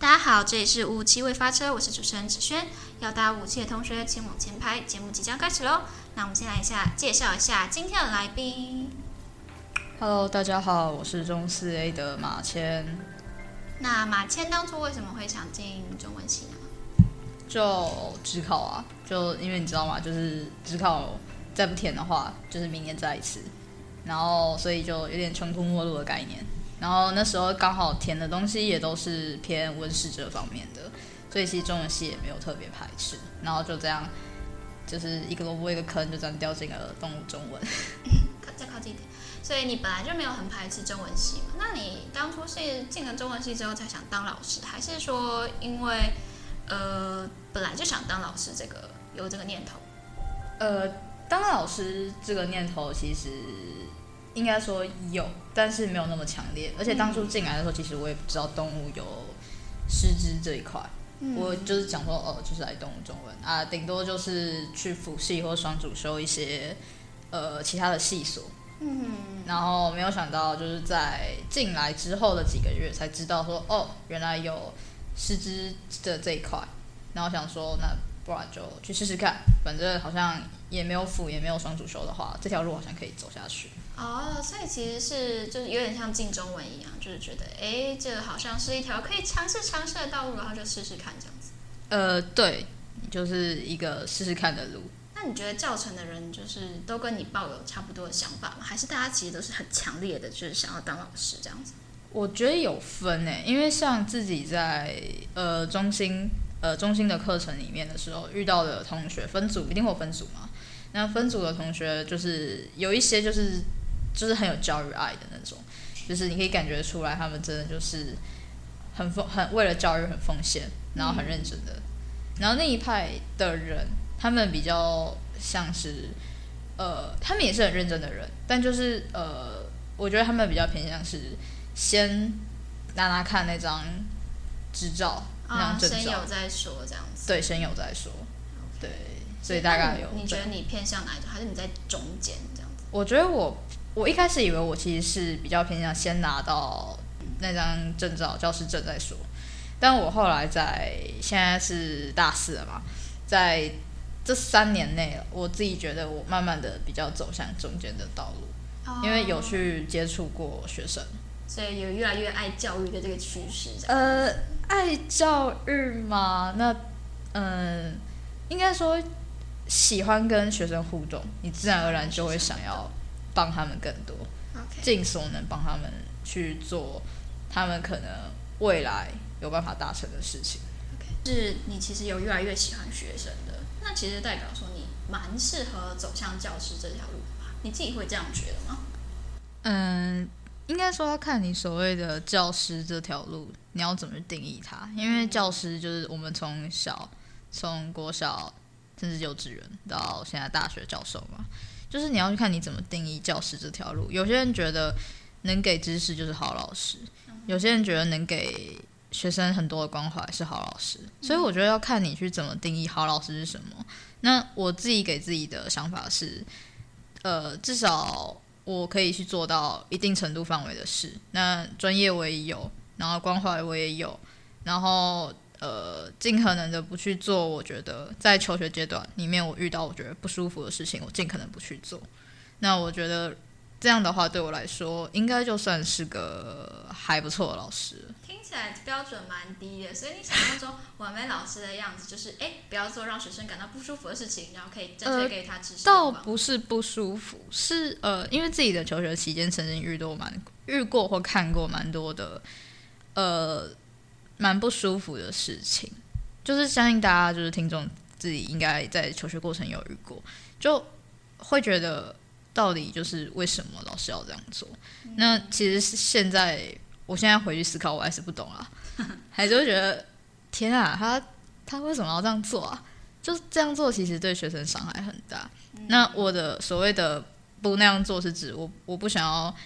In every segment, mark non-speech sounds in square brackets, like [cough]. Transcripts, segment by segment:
大家好，这里是五七未发车，我是主持人子轩。要搭五七的同学，请往前排。节目即将开始喽。那我们先来一下介绍一下今天的来宾。Hello，大家好，我是中四 A 的马谦。那马谦当初为什么会想进中文系呢？就职考啊，就因为你知道吗？就是职考再不填的话，就是明年再一次，然后所以就有点穷途末路的概念。然后那时候刚好填的东西也都是偏温室这方面的，所以其实中文系也没有特别排斥。然后就这样，就是一个萝卜一个坑，就这样掉进了动物中文。靠再靠近一点。所以你本来就没有很排斥中文系嘛？那你当初是进了中文系之后才想当老师，还是说因为呃本来就想当老师这个有这个念头？呃，当老师这个念头其实应该说有，但是没有那么强烈。而且当初进来的时候，其实我也不知道动物有师资这一块，我就是想说，哦，就是来动物中文啊，顶多就是去辅系或双主修一些呃其他的系所。嗯，然后没有想到，就是在进来之后的几个月才知道说，哦，原来有师资的这一块。然后想说，那不然就去试试看，反正好像也没有辅，也没有双主修的话，这条路好像可以走下去。哦，所以其实是就是有点像进中文一样，就是觉得哎，这好像是一条可以尝试尝试的道路，然后就试试看这样子。呃，对，就是一个试试看的路。那你觉得教程的人就是都跟你抱有差不多的想法吗？还是大家其实都是很强烈的，就是想要当老师这样子？我觉得有分诶，因为像自己在呃中心呃中心的课程里面的时候遇到的同学，分组一定会有分组嘛。那分组的同学就是有一些就是就是很有教育爱的那种，就是你可以感觉出来他们真的就是很奉很为了教育很奉献，然后很认真的。然后那一派的人，他们比较像是呃，他们也是很认真的人，但就是呃，我觉得他们比较偏向是。先拿拿看那张执照，那张证照，先有再说这样子。对，先有再说。对，所以大概有。你觉得你偏向哪一种？还是你在中间这样子？我觉得我，我一开始以为我其实是比较偏向先拿到那张证照，教师证再说。但我后来在现在是大四了嘛，在这三年内，我自己觉得我慢慢的比较走向中间的道路，哦、因为有去接触过学生。所以有越来越爱教育的这个趋势。呃，爱教育嘛，那嗯，应该说喜欢跟学生互动，你自然而然就会想要帮他们更多，尽所能帮他们去做他们可能未来有办法达成的事情。是你其实有越来越喜欢学生的，那其实代表说你蛮适合走向教师这条路吧？你自己会这样觉得吗？嗯。应该说要看你所谓的教师这条路，你要怎么定义它？因为教师就是我们从小从国小甚至幼稚园到现在大学教授嘛，就是你要去看你怎么定义教师这条路。有些人觉得能给知识就是好老师，有些人觉得能给学生很多的关怀是好老师，所以我觉得要看你去怎么定义好老师是什么。那我自己给自己的想法是，呃，至少。我可以去做到一定程度范围的事，那专业我也有，然后关怀我也有，然后呃，尽可能的不去做。我觉得在求学阶段里面，我遇到我觉得不舒服的事情，我尽可能不去做。那我觉得这样的话，对我来说，应该就算是个还不错的老师。听起来标准蛮低的，所以你想象中完美老师的样子，就是哎，不要做让学生感到不舒服的事情，然后可以正确给他知识、呃。倒不是不舒服，是呃，因为自己的求学期间曾经遇到蛮遇过或看过蛮多的呃蛮不舒服的事情，就是相信大家就是听众自己应该在求学过程有遇过，就会觉得到底就是为什么老师要这样做？嗯、那其实是现在。我现在回去思考，我还是不懂啊，[laughs] 还是会觉得天啊，他他为什么要这样做啊？就这样做，其实对学生伤害很大。嗯、那我的所谓的不那样做，是指我我不想要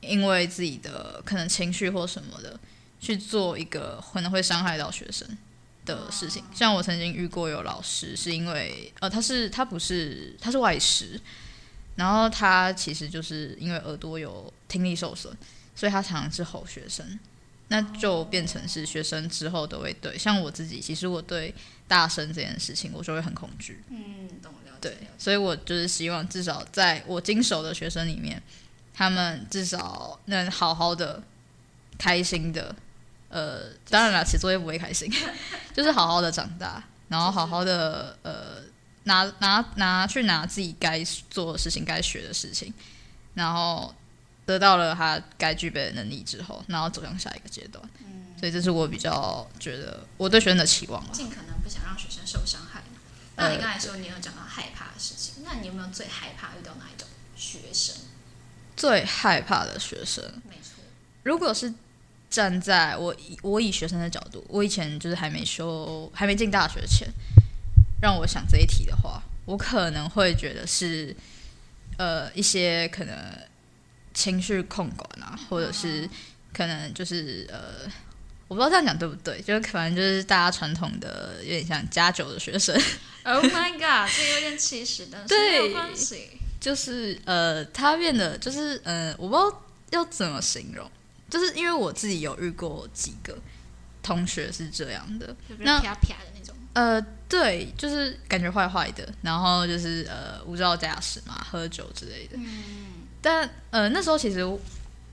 因为自己的可能情绪或什么的去做一个可能会伤害到学生的事情。像我曾经遇过有老师，是因为呃，他是他不是他是外师，然后他其实就是因为耳朵有听力受损。所以他常常是吼学生，那就变成是学生之后都会对，像我自己，其实我对大声这件事情，我就会很恐惧。嗯，懂了解。对，所以我就是希望至少在我经手的学生里面，他们至少能好好的、开心的，呃，当然了，写作业不会开心，[laughs] 就是好好的长大，然后好好的呃，拿拿拿去拿自己该做的事情、该学的事情，然后得到了他该具备的能力之后，然后走向下一个阶段。嗯，所以这是我比较觉得我对学生的期望了。尽可能不想让学生受伤害。那你刚才说你有讲到害怕的事情，那你有没有最害怕遇到哪一种学生？最害怕的学生，没错，如果是站在我以我以学生的角度，我以前就是还没修、还没进大学前，让我想这一题的话，我可能会觉得是呃一些可能情绪控管啊，或者是可能就是呃。我不知道这样讲对不对，就是可能就是大家传统的有点像加九的学生。Oh my god，这有点歧视，但是没有关系。就是呃，他变得就是呃，我不知道要怎么形容，就是因为我自己有遇过几个同学是这样的，那啪啪的那种。呃，对，就是感觉坏坏的，然后就是呃无照驾驶嘛，喝酒之类的。嗯，但呃那时候其实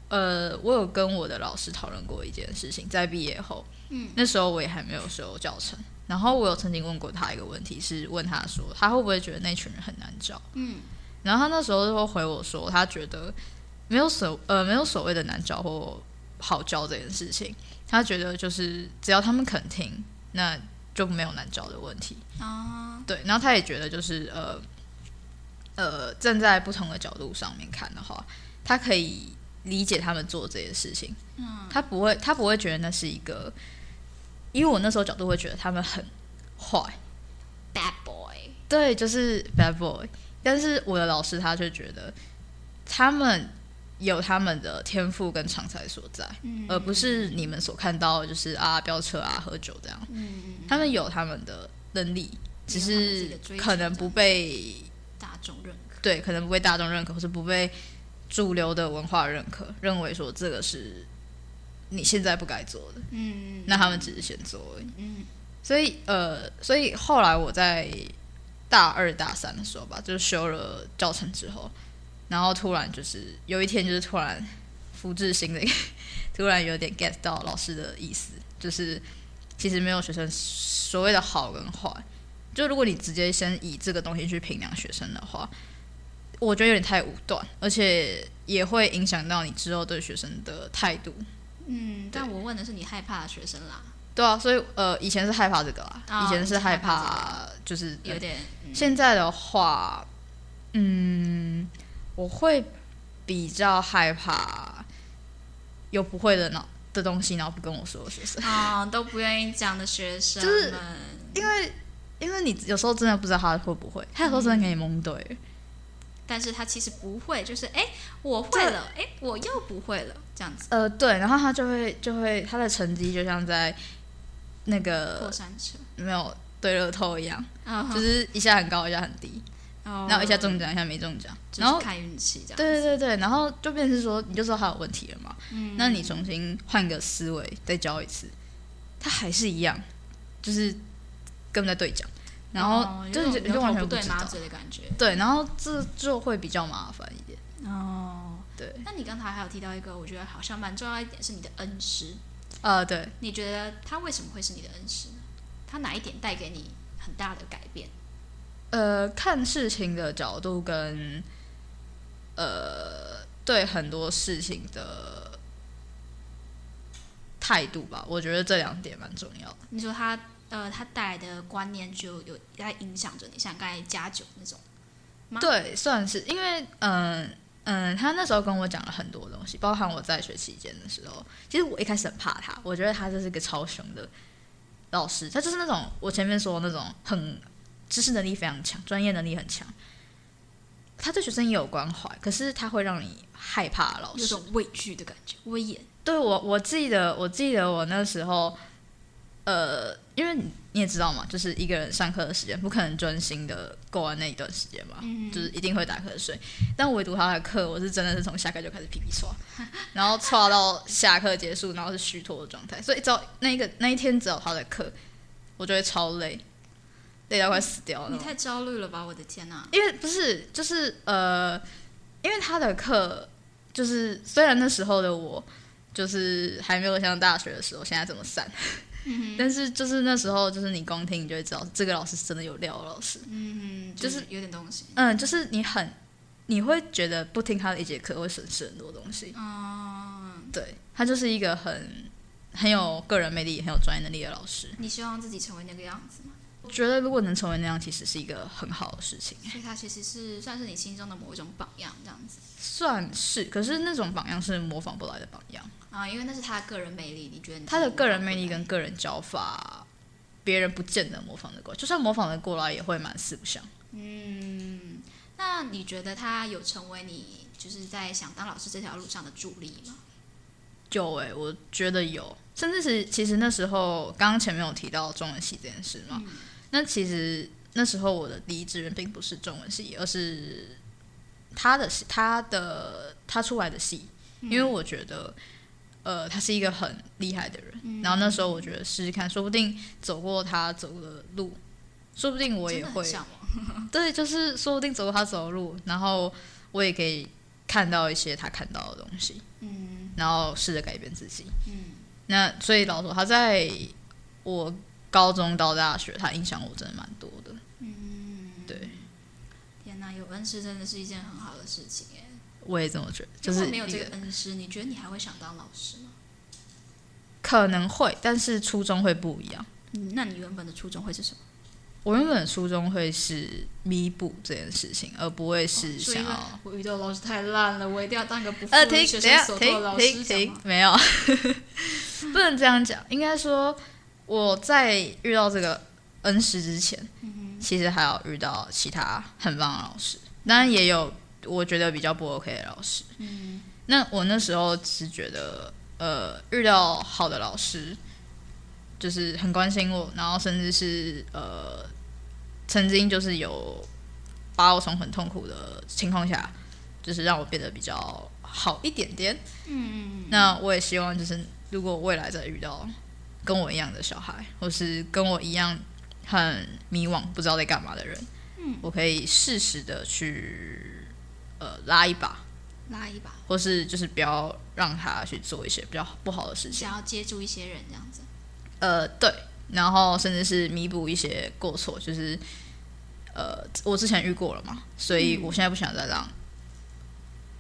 呃我有跟我的老师讨论过一件事情，在毕业后，嗯，那时候我也还没有修教程，然后我有曾经问过他一个问题，是问他说他会不会觉得那群人很难教？嗯，然后他那时候就会回我说，他觉得没有所呃没有所谓的难教或好教这件事情，他觉得就是只要他们肯听，那就没有难教的问题。啊，对，然后他也觉得就是呃呃站在不同的角度上面看的话，他可以理解他们做这些事情，嗯，他不会他不会觉得那是一个，因为我那时候角度会觉得他们很坏，bad boy，对，就是 bad boy。但是我的老师他却觉得他们有他们的天赋跟长才所在，嗯而不是你们所看到就是啊飙车啊喝酒这样。嗯，他们有他们的能力，只是可能不被大众认可。对，可能不被大众认可，或是不被主流的文化认可，认为说这个是你现在不该做的。嗯，那他们只是先做而已。嗯所以呃，所以后来我在大二大三的时候吧，就是修了教程之后，然后突然就是有一天就是突然福至心灵，[laughs] 突然有点 get 到老师的意思，就是其实没有学生所谓的好跟坏，就如果你直接先以这个东西去评量学生的话，我觉得有点太武断，而且也会影响到你之后对学生的态度。嗯，但我问的是你害怕的学生啦，对啊，所以呃，以前是害怕这个啦，哦以前是害怕怕就是有点嗯。现在的话，嗯，我会比较害怕有不会的呢的东西，然后不跟我说的学生，啊、[laughs] 都不愿意讲的学生就是，因为因为你有时候真的不知道他会不会，他有时候真的给你蒙对，但是他其实不会，就是哎，我会了，哎，我又不会了，这样子。呃，对，然后他就会就会他的成绩就像在那个过个山车，没有对乐透一样，啊就是一下很高，一下很低，然然后一下中奖，一下没中奖，就然后是看运气这样，对对对对，然后就变成是说，你就知道他有问题了嘛。嗯那你重新换个思维再教一次，他还是一样，就是跟在对讲，然后哦就就完全不对马。嘴的感觉。对，然后这就会比较麻烦一点。哦，对，那你刚才还有提到一个，我觉得好像蛮重要一点是你的恩师，呃，对，你觉得他为什么会是你的恩师呢？他哪一点带给你很大的改变？呃，看事情的角度跟呃对很多事情的态度吧，我觉得这两点蛮重要的。你说他呃，他带来的观念就有在影响着你，像刚才加酒那种，吗对，算是因为嗯嗯，他那时候跟我讲了很多东西，包含我在学期间的时候，其实我一开始很怕他，我觉得他就是个超凶的老师，他就是那种我前面说的那种很知识能力非常强，专业能力很强。他对学生也有关怀，可是他会让你害怕老师。有种畏惧的感觉，威严。对我，我记得，我记得我那时候呃，因为你你也知道嘛，就是一个人上课的时间不可能专心的过完那一段时间嘛，就是一定会打瞌睡。但唯独他的课，我是真的是从下课就开始皮皮刷，[laughs] 然后刷到下课结束，然后是虚脱的状态。所以只要那一个那一天只有他的课，我就会超累，累到快死掉了。你太焦虑了吧！我的天哪！因为不是，就是呃，因为他的课，就是虽然那时候的我，就是还没有像大学的时候现在这么散，但是就是那时候，就是你光听你就会知道，这个老师是真的有料的老师。嗯，就是有点东西。嗯，就是你很，你会觉得不听他的一节课会损失很多东西。哦，对他就是一个很很有个人魅力、很有专业能力的老师。你希望自己成为那个样子吗？我觉得如果能成为那样，其实是一个很好的事情。所以他其实是算是你心中的某一种榜样，这样子。算是，可是那种榜样是模仿不来的榜样。啊，因为那是他的个人魅力，你觉得他的个人魅力跟个人教法，别人不见得模仿得过来，就算模仿得过来，也会蛮四不像。嗯，那你觉得他有成为你就是在想当老师这条路上的助力吗？有诶、我觉得有，甚至是其实那时候刚刚前面有提到中文系这件事嘛，那其实那时候我的第一志愿并不是中文系，而是他的他的他出来的系，因为我觉得。呃，他是一个很厉害的人，然后那时候我觉得试试看，说不定走过他走的路，说不定我也会，对，就是说不定走过他走的路，然后我也可以看到一些他看到的东西，嗯，然后试着改变自己，嗯，那所以老说他在我高中到大学，他影响我真的蛮多的，嗯，对，天哪，有恩师真的是一件很好的事情哎。我也这么觉得，就是没有这个恩师，你觉得你还会想当老师吗？可能会，但是初衷会不一样。嗯，那你原本的初衷会是什么？我原本的初衷会是弥补这件事情，而不会是想要。我遇到老师太烂了，我一定要当个不负呃，停，学等下，生所托的老停，师。停，停，没有，[laughs] 不能这样讲。应该说，我在遇到这个恩师之前，其实还有遇到其他很棒的老师，当然也有。我觉得比较不 OK 的老师，嗯，那我那时候只觉得，呃，遇到好的老师，就是很关心我，然后甚至是呃，曾经就是有把我从很痛苦的情况下，就是让我变得比较好一点点，嗯，那我也希望就是如果未来再遇到跟我一样的小孩，或是跟我一样很迷惘不知道在干嘛的人，嗯，我可以适时的去。呃，拉一把，拉一把，或是就是不要让他去做一些比较不好的事情，想要接住一些人这样子。呃，对，然后甚至是弥补一些过错，就是呃，我之前遇过了嘛，所以我现在不想再让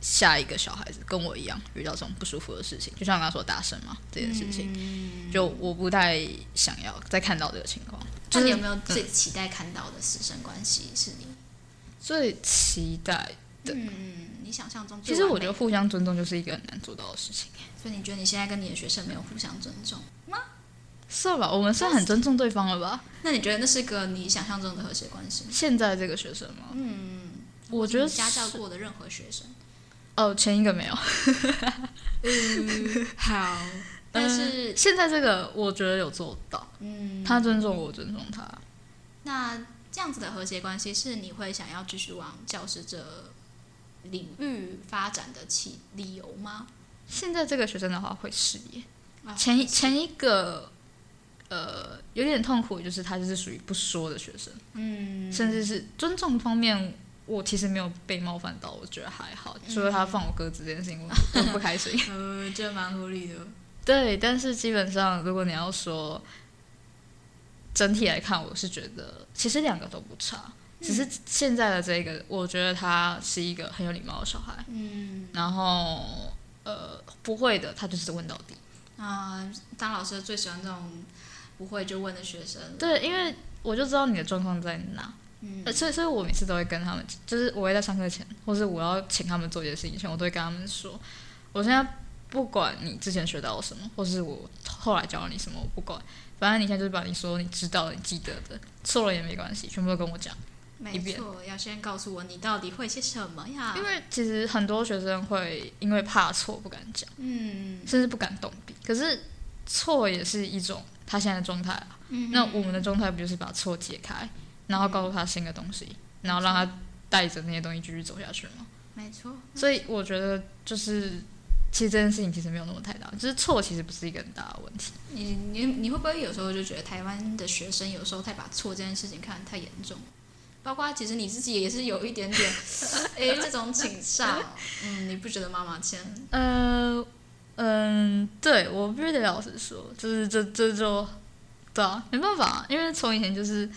下一个小孩子跟我一样遇到这种不舒服的事情。就像刚刚说大声嘛这件事情，就我不太想要再看到这个情况。那你有没有最期待看到的师生关系是你最期待的？嗯，你想象中其实我觉得互相尊重就是一个很难做到的事情。所以你觉得你现在跟你的学生没有互相尊重吗？算吧，我们算很尊重对方了吧？那你觉得那是个你想象中的和谐关系？现在这个学生吗？嗯，我觉得家教过的任何学生，哦，前一个没有。嗯，[laughs] 好，但是现在这个我觉得有做到。嗯，他尊重我，尊重他。那这样子的和谐关系是你会想要继续往教师这？领域发展的起理由吗？现在这个学生的话会是耶，前一前一个呃有点痛苦，就是他就是属于不说的学生，嗯，甚至是尊重方面，我其实没有被冒犯到，我觉得还好。除了他放我鸽子这件事情，我 [laughs] 很不开心。呃，这蛮合理的。对，但是基本上如果你要说整体来看，我是觉得其实两个都不差。只是现在的这个，我觉得他是一个很有礼貌的小孩。嗯，然后呃，不会的，他就是问到底。啊，当老师最喜欢这种不会就问的学生。对，因为我就知道你的状况在哪。嗯，所以所以我每次都会跟他们，就是我会在上课前，或是我要请他们做一件事情前，我都会跟他们说，我现在不管你之前学到什么，或是我后来教了你什么，我不管，反正你现在就是把你说你知道的、你记得的，错了也没关系，全部都跟我讲。没错，要先告诉我你到底会些什么呀？因为其实很多学生会因为怕错不敢讲，嗯，甚至不敢动笔。可是错也是一种他现在的状态啊。嗯那我们的状态不就是把错解开，然后告诉他新的东西，然后让他带着那些东西继续走下去吗？没错，所以我觉得就是，其实这件事情其实没有那么太大，就是错其实不是一个很大的问题。你你你会不会有时候就觉得台湾的学生有时候太把错这件事情看得太严重？包括其实你自己也是有一点点，[laughs] 诶这种倾向，嗯，你不觉得妈妈签？呃，嗯，对我必须得老实说，就是这这就，对啊，没办法，因为从以前就是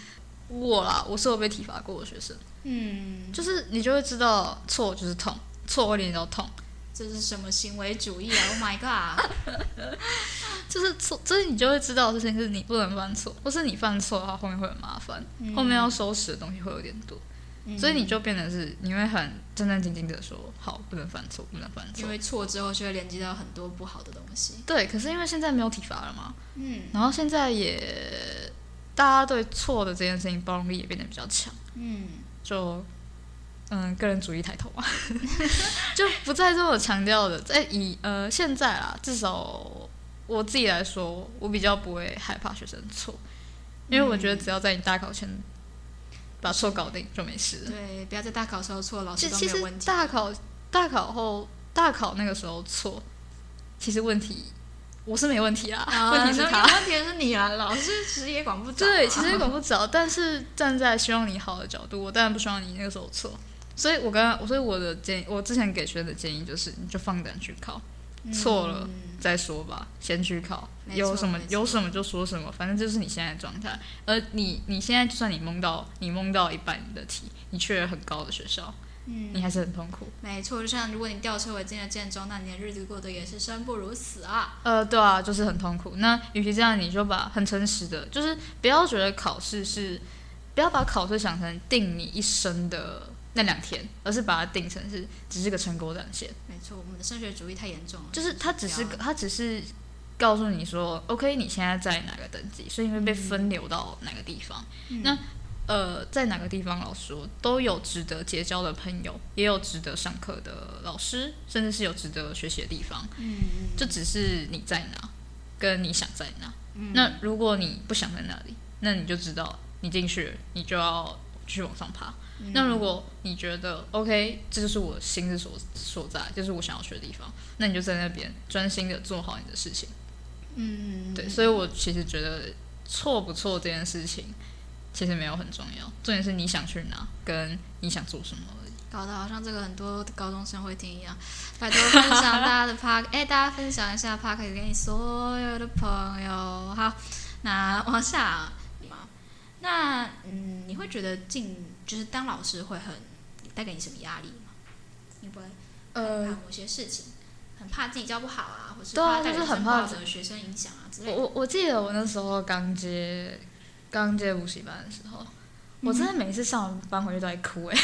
我啦，我是有被体罚过的学生，嗯，就是你就会知道错就是痛，错会连到痛，这是什么行为主义啊？Oh my god！[laughs] 就是错，所以你就会知道这件事你不能犯错，或是你犯错的话后面会很麻烦，嗯后面要收拾的东西会有点多，嗯所以你就变得是你会很战战兢兢的说，好，不能犯错，不能犯错因。为错之后就会连接到很多不好的东西。对，可是因为现在没有体罚了嘛，嗯然后现在也大家对错的这件事情包容力也变得比较强，嗯。就嗯个人主义抬头啊，[laughs] 就不再这么强调的，在以呃现在啦，至少我自己来说，我比较不会害怕学生错，因为我觉得只要在你大考前把错搞定就没事了。对，不要在大考时候错，老师都没有问题。大考大考后大考那个时候错，其实问题我是没问题啦，啊 [laughs] 问题是他。问题是你啊，老师其实也管不着、啊。对，其实也管不着，但是站在希望你好的角度，我当然不希望你那个时候错。所以我刚刚，所以我的建议，我之前给学生的建议就是，你就放胆去考，错了嗯再说吧，先去考，有什么有什么就说什么，反正就是你现在的状态。而你你现在就算你蒙到你蒙到一半的题，你去了很高的学校，嗯你还是很痛苦。没错，就像如果你吊车尾进了建中，那你的日子过得也是生不如死啊。呃，对啊，就是很痛苦。那与其这样，你就把很诚实的，就是不要觉得考试是，不要把考试想成定你一生的那两天，而是把它定成是只是个成果展现，没错，我们的升学主义太严重了。就是它只是它只是告诉你说，OK，你现在在哪个等级，所以你会被嗯分流到哪个地方。嗯那呃，在哪个地方，老实说都有值得结交的朋友，也有值得上课的老师，甚至是有值得学习的地方。嗯就只是你在哪，跟你想在哪。嗯那如果你不想在那里，那你就知道你进去了，你就要继续往上爬。嗯那如果你觉得 OK，这就是我心之所所在，就是我想要去的地方，那你就在那边专心的做好你的事情。嗯对，所以我其实觉得错不错这件事情其实没有很重要，重点是你想去哪，跟你想做什么而已。搞得好像这个很多高中生会听一样，拜托分享大家的 park，哎，大家分享一下 park 给你所有的朋友。好，那往下嘛，那嗯，你会觉得进就是当老师会很带给你什么压力吗？你不会呃怕，某些事情，很怕自己教不好啊，或是对啊怕带给就是很怕的学生影响啊之类的。我我我记得我那时候刚接刚接补习班的时候，我真的每次上完班回去都在哭哎、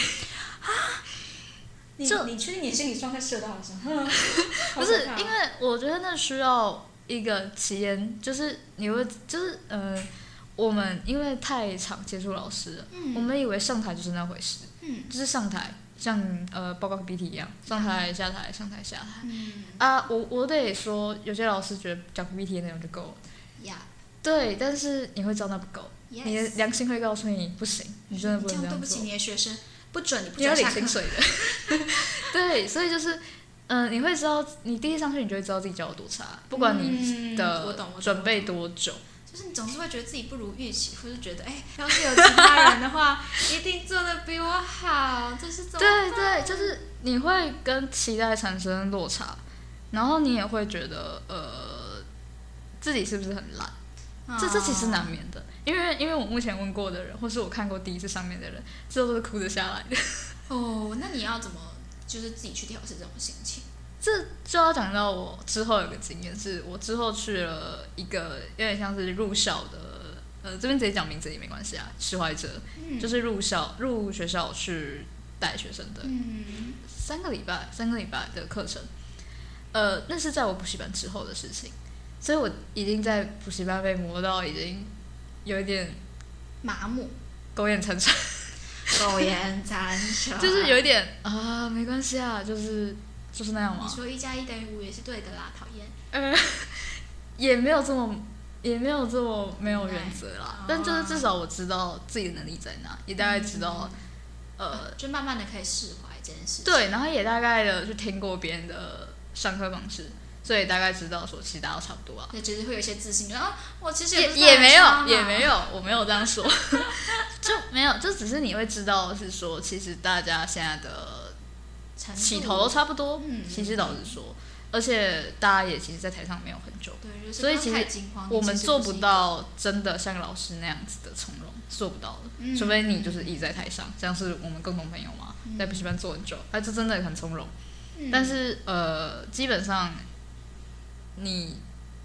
你就你确定你心理状态适合当老师？不是因为我觉得那需要一个体验，就是你会就是呃，我们因为太常接触老师了，我们以为上台就是那回事，嗯。就是上台像呃报告 PPT 一样，上台下台上台下台。嗯。啊，我我得说，有些老师觉得讲 PPT 的内容就够了，呀对，但是你会知道那不够，你的良心会告诉你不行，你真的不这能这样对不起。你的学生，不准你不准下课。领薪水的。[laughs] 对，所以就是，嗯、你会知道，你第一上去你就会知道自己教的多差，不管你的准备多久。就是你总是会觉得自己不如预期，或是觉得哎，要是有其他人的话，[laughs] 一定做的比我好，这是怎么对对，就是你会跟期待产生落差，然后你也会觉得，呃，自己是不是很烂？这这其实难免的，因为因为我目前问过的人，或是我看过第一次上面的人，最后都是哭着下来的。[laughs] 哦。那你要怎么就是自己去调试这种心情？这就要讲到我之后有个经验，是我之后去了一个有点像是入校的，呃，这边直接讲名字也没关系啊，释怀者，嗯就是入校入学校去带学生的嗯三个礼拜，三个礼拜的课程，呃，那是在我补习班之后的事情，所以我已经在补习班被磨到已经有一点麻木，苟延残喘，苟延残喘，就是有一点啊，没关系啊，就是就是那样嘛。你，说一加一等于五也是对的啦，讨厌。呃，[laughs] 也没有这么，也没有这么没有原则啦。哦，但就是至少我知道自己的能力在哪，也大概知道，呃，就慢慢的可以释怀这件事情。对，然后也大概的去听过别人的上课方式，所以大概知道说其实大家都差不多啊。对，就是会有一些自信，就啊，我其实也也没有也没有，我没有这样说，[laughs] [laughs] 就没有，就只是你会知道是说，其实大家现在的起头都差不多。嗯其实老实说，而且大家也其实，在台上没有很久，对，就是所以其实我们做不到真的像老师那样子的从容，做不到的。嗯除非你就是一直在台上，像是我们共同朋友嘛，在补习班做很久，他就真的很从容。嗯但是呃，基本上你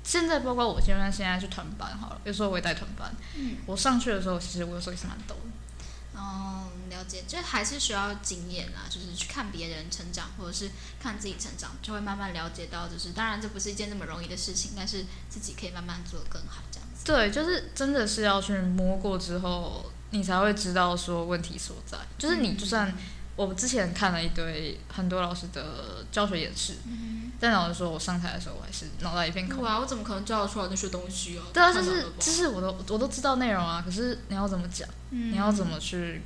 现在包括我，就算现在去团班好了，有时候我也带团班，嗯我上去的时候，其实我有时候也是蛮抖的。哦，了解，就还是需要经验啊，就是去看别人成长，或者是看自己成长，就会慢慢了解到，就是当然这不是一件那么容易的事情，但是自己可以慢慢做得更好，这样子。对，就是真的是要去摸过之后，你才会知道说问题所在。就是你就算我之前看了一堆很多老师的教学演示，嗯但老实说，我上台的时候我还是脑袋一片空。哇，我怎么可能教得出来那些东西啊？对啊，就是就是我都我都知道内容啊，可是你要怎么讲，嗯你要怎么去，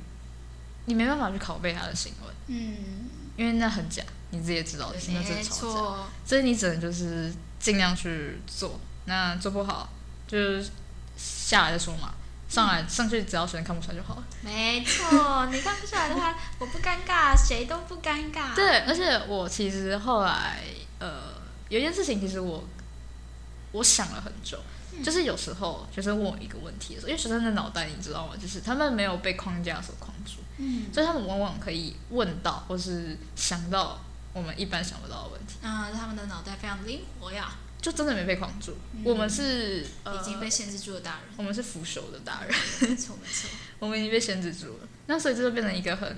你没办法去拷贝他的行为，嗯，因为那很假，你自己也知道，那真的没超假。错，所以你只能就是尽量去做，那做不好就是下来再说嘛。上来上去只要学生看不出来就好了。没错，你看不出来的话，我不尴尬，谁都不尴尬。[laughs] 对，而且我其实后来呃有一件事情，其实我我想了很久，就是有时候学生问我一个问题的时候，因为学生的脑袋你知道吗？就是他们没有被框架所框住，嗯所以他们往往可以问到或是想到我们一般想不到的问题，嗯，他们的脑袋非常灵活呀，就真的没被框住。我们是、呃、已经被限制住的大人。我们是腐朽的大人。没错没错，[laughs] 我们已经被限制住了。那所以这就变成一个很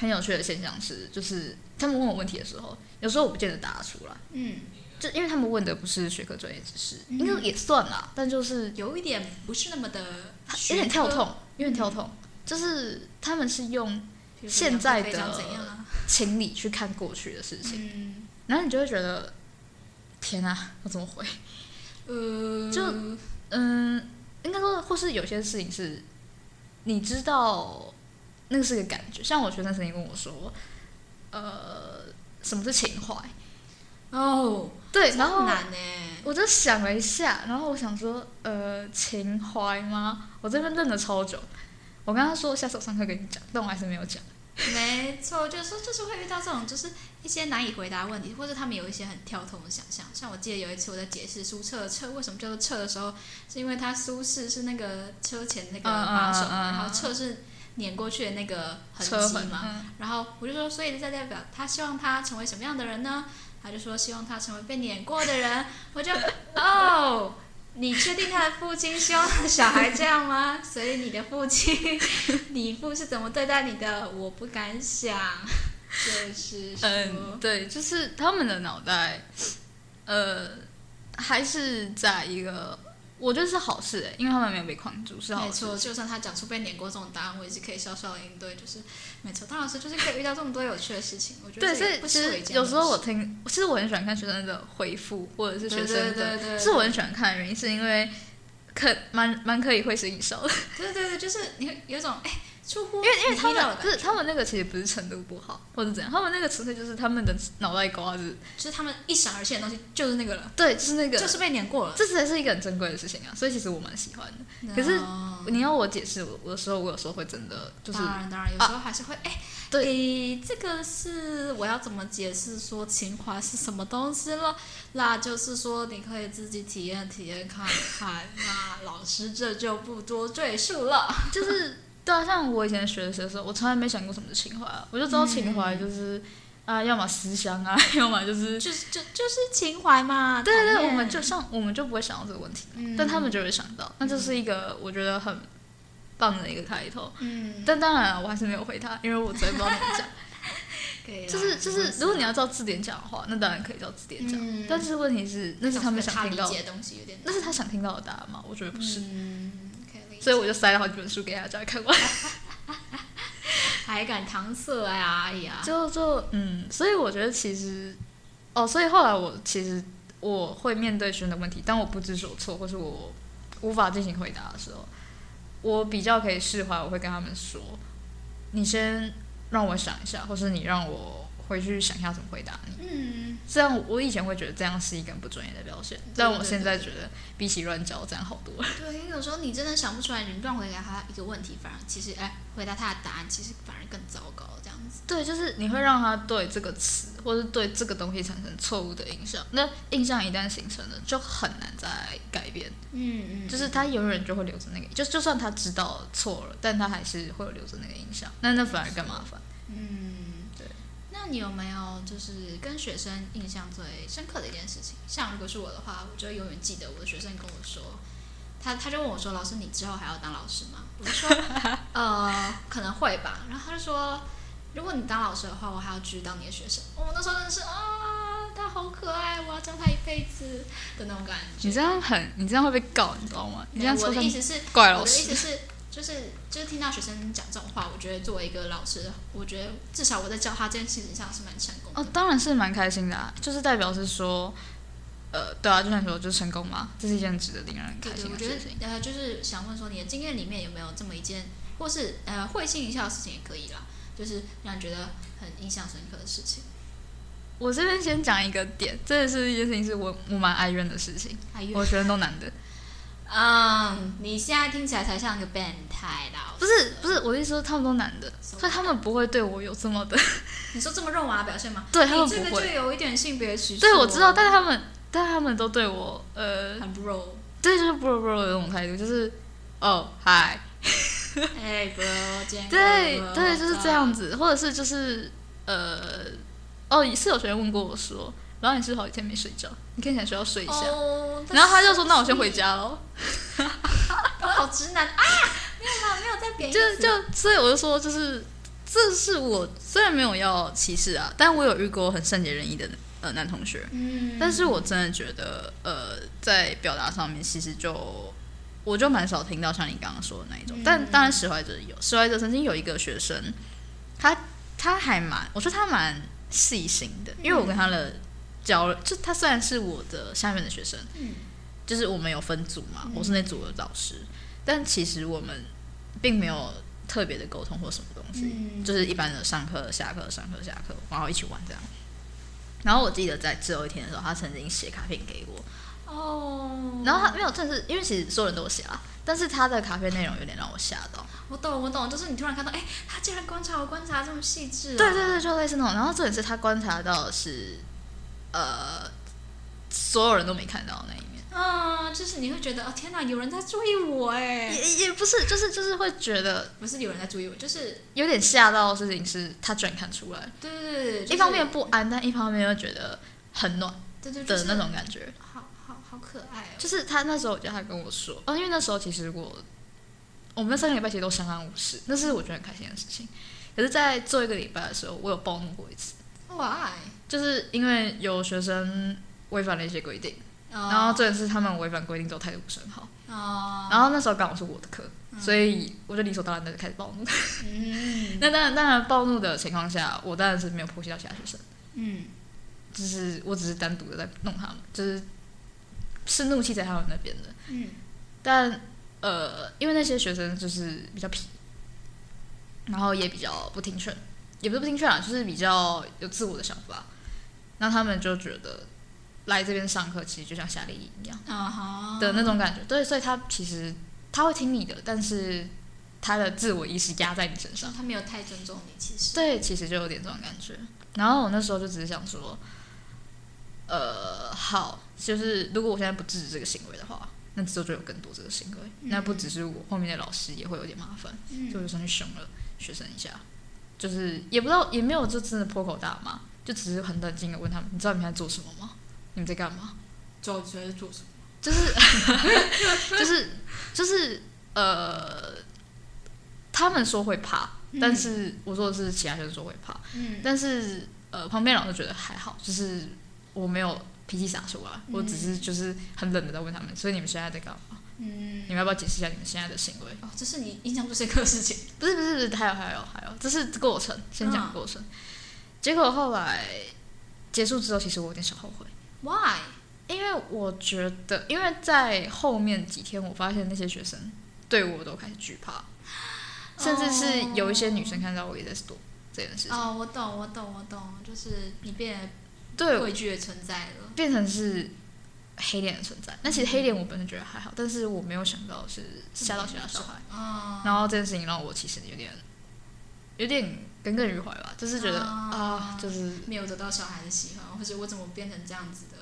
很有趣的现象是，就是他们问我问题的时候，有时候我不见得答得出来，嗯，就因为他们问的不是学科专业知识，嗯应该也算啦，但就是有一点不是那么的有点跳，痛，有点跳痛，就是他们是用现在的？情理去看过去的事情，嗯，然后你就会觉得，天啊，我怎么回？呃，就嗯，应该说，或是有些事情是，你知道那个是个感觉。像我学生曾经跟我说，呃，什么是情怀？哦，对，然后难呢。我就想了一下，然后我想说，呃，情怀吗？我这边愣了超久。我跟他说，下次我上课跟你讲，但我还是没有讲。没错，就是说，就是会遇到这种，就是一些难以回答的问题，或者他们有一些很跳脱的想象。像我记得有一次我在解释苏澈的澈为什么叫做澈的时候，是因为他苏轼是那个车前那个把手然后澈是碾过去的那个痕，迹嘛。嗯然后我就说，所以这代表他希望他成为什么样的人呢？他就说希望他成为被碾过的人。我就 [laughs] 哦，你确定他的父亲希望他的小孩这样吗？[laughs] 所以你的父亲，你父是怎么对待你的？我不敢想，就是，嗯，对，就是他们的脑袋，呃，还是在一个，我觉得是好事诶，因为他们没有被框住，是好事。没错，就算他讲出被碾过这种答案，我也是可以笑笑应对。就是没错，当老师就是可以遇到这么多有趣的事情。我觉得对，所这也不以其实有时候我听，其实我很喜欢看学生的回复，或者是学生的，对对对是我很喜欢看的原因，是因为可蛮蛮可以会心一笑的，对对对，就是有一种哎，出乎因为因为他们不是他们那个其实不是程度不好或者怎样，他们那个纯粹就是他们的脑袋瓜子，就是他们一闪而现的东西就是那个了，对，就是那个，就是被碾过了。这才是一个很珍贵的事情啊，所以其实我蛮喜欢的。可是哦你要我解释，我我的时候，我有时候会真的就是当然当然，有时候还是会哎，对诶这个是我要怎么解释说情怀是什么东西了？那就是说你可以自己体验体验看看。那老师这就不多赘述了。[laughs] 就是对啊，像我以前学的时候，我从来没想过什么是情怀啊，我就知道情怀就是、啊，要么思乡啊，[laughs] 要么就是。就是就就是情怀嘛。对对对，我们就像我们就不会想到这个问题，嗯但他们就会想到，那就是一个我觉得很棒的一个开头。嗯，但当然啊，我还是没有回他，因为我真的不知道怎么讲。[laughs] 就是就是如果你要照字典讲的话，那当然可以照字典讲。嗯但是问题是，那是他们想听到理，解的东西有点那是他想听到的答案吗？我觉得不是。所以我就塞了好几本书给他，叫他看完。还敢搪塞呀？哎呀，就就嗯，所以我觉得其实，哦，所以后来我其实我会面对学生的问题，当我不知所措或是我无法进行回答的时候，我比较可以释怀，我会跟他们说：“你先让我想一下，或是你让我回去想一下怎么回答你。”嗯，这样我以前会觉得这样是一个不专业的表现，但我现在觉得比起乱教这样好多了。对，因为有时候你真的想不出来，你乱回答他一个问题，反而其实哎，回答他的答案其实反而更糟糕，这样子。对，就是你会让他对这个词或是对这个东西产生错误的印象，那印象一旦形成了，就很难再改变。嗯嗯，就是他永远就会留着那个，就就算他知道错了，但他还是会有留着那个印象，那那反而更麻烦。嗯，对。那你有没有就是跟学生印象最深刻的一件事情？像如果是我的话，我就永远记得我的学生跟我说，他他就问我说：“老师，你之后还要当老师吗？”我就说：[laughs] “呃，可能会吧。”然后他就说：“如果你当老师的话，我还要继续当你的学生。”我那时候真的是啊，他好可爱，我要教他一辈子的那种感觉。你这样很，你这样会被告，你知道吗？你这样我的意思是，怪老师我的意思。是，就是就是听到学生讲这种话，我觉得作为一个老师，我觉得至少我在教他这件事情上是蛮成功的。哦，当然是蛮开心的啊，就是代表是说，呃，对啊，就像你说，就是成功嘛，这是一件值得令人对对，开心我觉得的事情。呃，就是想问说，你的经验里面有没有这么一件，或是呃会心一笑的事情也可以啦，就是让你觉得很印象深刻的事情。我这边先讲一个点，这也是一件事情，是我我蛮哀怨的事情，我，觉得都难的，嗯，你现在听起来才像一个变态啦。不是不是，我的意思说他们都男的，所以他们不会对我有这么的，[laughs] 你说这么肉麻的表现吗？对他们你这个不会。就有一点性别歧视哦。对，我知道，但是他们，但他们都对我，呃，很 bro，对，就是 bro bro 的那种态度，就是，哦，嗨，哎 bro，对对，就是这样子，或者是就是，呃，哦，是有学员问过我说，然后你是好几天没睡觉，你看起来需要睡一下，哦，然后他就说，那我先回家喽，[laughs] 我好直男啊！没有啦，没有在贬就就，所以我就说，就是，这是我虽然没有要歧视啊，但我有遇过很善解人意的呃男同学，嗯，但是我真的觉得，呃，在表达上面，其实就我就蛮少听到像你刚刚说的那一种。嗯但当然，史怀哲有，史怀哲曾经有一个学生，他他还蛮，我说他蛮细心的，因为我跟他的交流，就他虽然是我的下面的学生，嗯。就是我们有分组嘛，嗯我是那组的老师，但其实我们并没有特别的沟通或什么东西，嗯。就是一般的上课、下课、上课、下课，然后一起玩这样。然后我记得在最后一天的时候，他曾经写卡片给我，哦，然后他没有，正是因为其实所有人都有写啦，但是他的卡片内容有点让我吓到。我懂我懂，就是你突然看到，哎，他竟然观察我观察这么细致、哦，对对对，就类似那种。然后重点是他观察到的是，呃，所有人都没看到那一面。嗯，就是你会觉得，哦天哪，有人在注意我哎，也也不是，就是就是会觉得不是有人在注意我，就是有点吓到的事情是他居然看出来，对对对对，就是一方面不安，但一方面又觉得很暖对对就是的那种感觉。好好好可爱哦，就是他那时候，我记得他跟我说，哦，因为那时候其实我我们三个礼拜其实都相安无事，那是我觉得很开心的事情。可是，在做一个礼拜的时候，我有暴怒过一次，why？就是因为有学生违反了一些规定，然然后这也是他们违反规定之后态度不是很好，哦，然后那时候刚好是我的课，所以我就理所当然的开始暴怒。嗯。[laughs] 那当然，当然暴怒的情况下，我当然是没有剖析到其他学生，嗯。就是我只是单独的在弄他们，就是是怒气在他们那边的。嗯。但呃，因为那些学生就是比较皮，然后也比较不听劝，也不是不听劝啊，就是比较有自我的想法，那他们就觉得来这边上课其实就像夏令营一样的那种感觉。对，所以他其实他会听你的，但是他的自我意识压在你身上。他没有太尊重你，其实对，其实就有点这种感觉。然后我那时候就只是想说，呃，好，就是如果我现在不制止这个行为的话，那之后就有更多这个行为，那不只是我，后面的老师也会有点麻烦，嗯所以我就上去凶了学生一下，就是也不知道，也没有就真的破口大骂，就只是很冷静的问他们，你知道你们在做什么吗？你们在干嘛？知道在做什么？就是 [laughs] 就是就是呃，他们说会怕，但是我说的是其他学生说会怕，嗯但是呃，旁边老师觉得还好，就是我没有脾气撒出来，我只是就是很冷的在问他们，所以你们现在在干嘛？嗯你们要不要解释一下你们现在的行为？哦，这是你印象最深刻的事情。不是不是不是，还有还有还有，这是过程，先讲嗯过程。结果后来结束之后，其实我有点小后悔，Why？因为我觉得，因为在后面几天，我发现那些学生对我都开始惧怕，[gasps] 甚至是有一些女生看到我也在躲这件事情。哦，我懂，我懂，我懂，就是你变得对，畏惧的存在了。变成是黑脸的存在。那其实黑脸我本身觉得还好，但是我没有想到是吓到其他小孩。哦，然后这件事情让我其实有点有点耿耿于怀吧，就是觉得哦啊，就是没有得到小孩的喜欢，或者我怎么变成这样子的？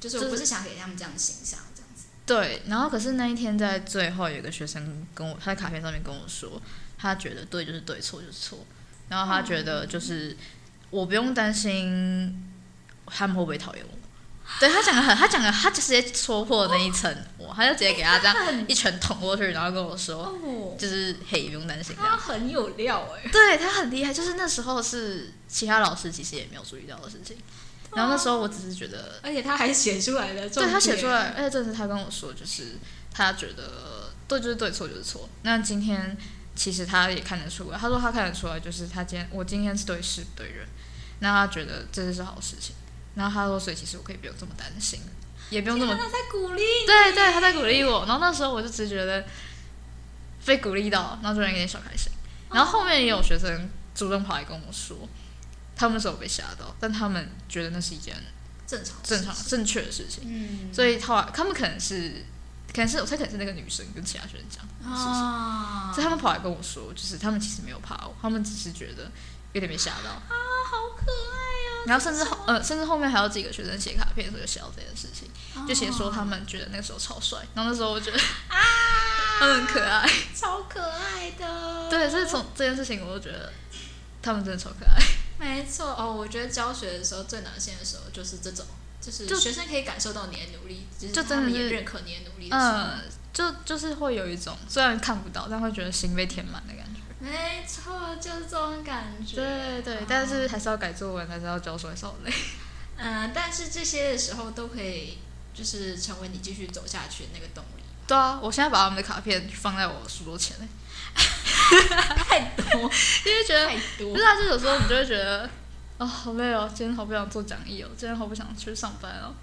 就是我不是想给他们这样的形象，这样子。对。然后可是那一天在最后，有一个学生跟我，他在卡片上面跟我说，他觉得对就是对，错就是错。然后他觉得就是我不用担心他们会不会讨厌我。对他讲的很，他讲的他就直接戳破那一层我，他就直接给他这样一拳捅过去，然后跟我说，哦，就是嘿，不用担心这他样。很有料哎、对他很厉害，就是那时候是其他老师其实也没有注意到的事情。然后那时候我只是觉得，而且他还写出来了，对他写出来，，而且这是他跟我说，就是他觉得对就是对，错就是错。那今天其实他也看得出来，他说他看得出来，就是他今天我今天是对事不对人，那他觉得这就是好事情。然后他说，所以其实我可以不用这么担心，也不用这么他在鼓励你，对对，他在鼓励我。然后那时候我就只觉得被鼓励到，然后突然有点小开心。然后后面也有学生主动跑来跟我说，他们那时候有被吓到，但他们觉得那是一件正常正常正确的事情。嗯，所以后来他们可能是，可能是我猜可能是那个女生跟其他学生讲的事情，啊，所以他们跑来跟我说，就是他们其实没有怕我，他们只是觉得有点被吓到。啊，好可爱哦、然后甚至后呃，甚至后面还有几个学生写卡片的时候就写到这件事情，哦就写说他们觉得那个时候超帅，然后那时候我觉得啊，[laughs] 他们很可爱。[laughs] 超可爱的，对，所以从这件事情我就觉得他们真的超可爱。[laughs] 没错哦，我觉得教学的时候最难现的时候就是这种，就是就学生可以感受到你的努力，就他们也认可你的努力的时候。嗯，就就是会有一种虽然看不到，但会觉得心被填满的。没错，就是这种感觉。对对，但是还是要改作文，还是要教书，还是好累。嗯，但是这些的时候都可以，就是成为你继续走下去的那个动力。对啊，我现在把他们的卡片放在我书桌前嘞，[laughs] 太多，因为觉得太多不是。啊，就有时候你就会觉得，哦，好累哦，今天好不想做讲义哦，今天好不想去上班哦，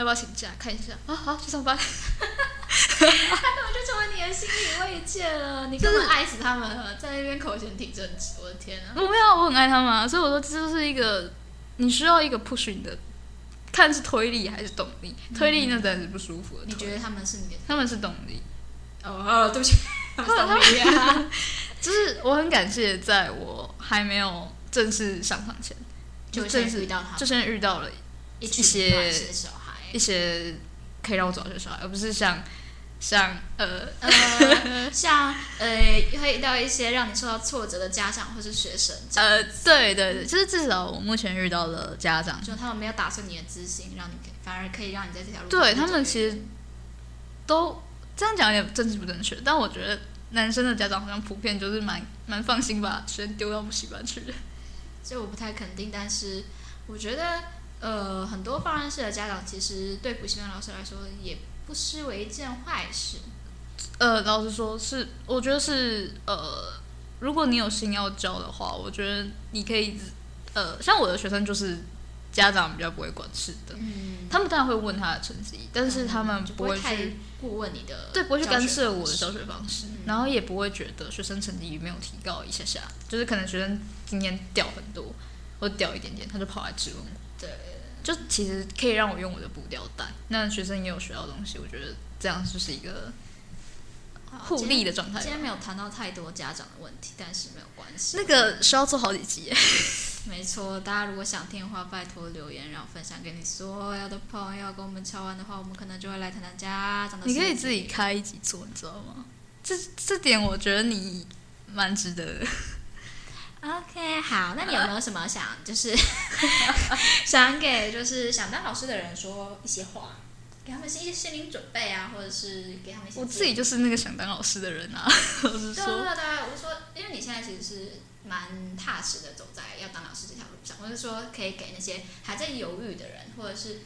要不要请假看一下？啊，好，去上班。[laughs] 他根本就成为你的心理慰藉了，你根本爱死他们了，在那边口嫌体正直，我的天啊！我没有，我很爱他们啊，所以我说这就是一个你需要一个 push 你的，看是推力还是动力。推力那真的是不舒服的。你觉得他们是你的？他们是动力？哦哦，对不起，他们是动力啊。[laughs] 就是我很感谢，在我还没有正式上场前，就正式遇到他们就先遇到了一一些一，些可以让我找学小孩，而不是像像呃呃，[laughs] 像呃，会遇到一些让你受到挫折的家长或是学生，呃，对对对，就是至少我目前遇到的家长，就他们没有打碎你的自信，让你反而可以让你在这条路对他们其实都这样讲有点政治不正确，但我觉得男生的家长好像普遍就是蛮蛮放心把学生丢到补习班去的。这我不太肯定，但是我觉得，呃，很多放任式的家长其实对补习班老师来说也不失为一件坏事。呃，老实说是，我觉得是呃，如果你有心要教的话，我觉得你可以呃，像我的学生就是家长比较不会管事的，嗯，他们当然会问他的成绩，但是他们不会太去过问你的，对，不会去干涉我的教学方式，嗯然后也不会觉得学生成绩没有提高一下下，就是可能学生今天掉很多或掉一点点，他就跑来质问我。对，就其实可以让我用我的步调带，那学生也有学到东西，我觉得这样就是一个互利的状态吧。今天没有谈到太多家长的问题，但是没有关系。那个需要做好几集耶，[laughs] 没错，大家如果想听的话，拜托留言，然后分享给你所有的朋友。跟我们敲完的话，我们可能就会来谈谈家长的事情。你可以自己开一集做，你知道吗？这这点我觉得你蛮值得的。OK，好，那你有没有什么想就是 [laughs] 想给就是想当老师的人说一些话，给他们一些心理准备啊，或者是给他们一些我自己就是那个想当老师的人啊，我是对啊对说，啊对啊，我是说，因为你现在其实是蛮踏实的走在要当老师这条路上，我是说可以给那些还在犹豫的人，或者是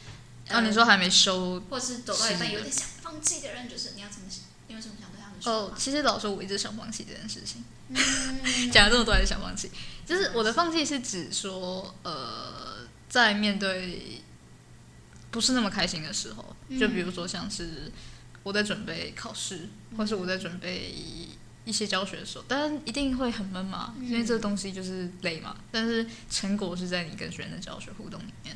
哦，你说还没收或者是走到一半有点想放弃的人，就是你要怎么想？你有什么想对他们说哦，其实老实说，我一直想放弃这件事情。嗯，讲了这么多还是想放弃，就是我的放弃是指说，呃，在面对不是那么开心的时候，就比如说像是我在准备考试，或是我在准备一些教学的时候，当然一定会很闷嘛，因为这个东西就是累嘛。但是成果是在你跟学生的教学互动里面，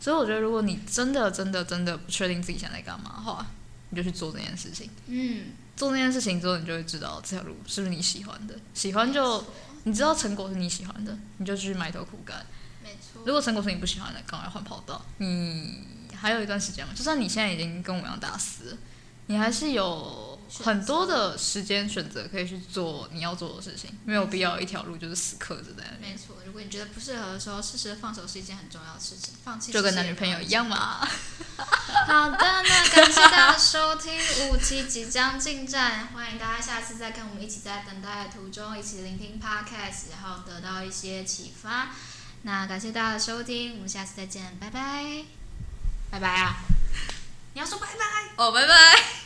所以我觉得如果你真的真的真的不确定自己想在干嘛的话，你就去做这件事情。嗯，做那件事情之后，你就会知道这条路是不是你喜欢的。喜欢就你知道成果是你喜欢的，你就去埋头苦干。没错。如果成果是你不喜欢的，赶快换跑道。你还有一段时间嘛，就算你现在已经跟我一样大四，你还是有很多的时间选择可以去做你要做的事情，没有必要一条路就是死磕着在那边。没错，如果你觉得不适合的时候，适时的放手是一件很重要的事情。放弃就跟男女朋友一样嘛。好的，那感谢大家收听五期即将进站，欢迎大家下次再跟我们一起在等待的途中一起聆听 podcast，然后得到一些启发。那感谢大家的收听，我们下次再见，拜拜，拜拜啊！你要说拜拜哦，拜拜。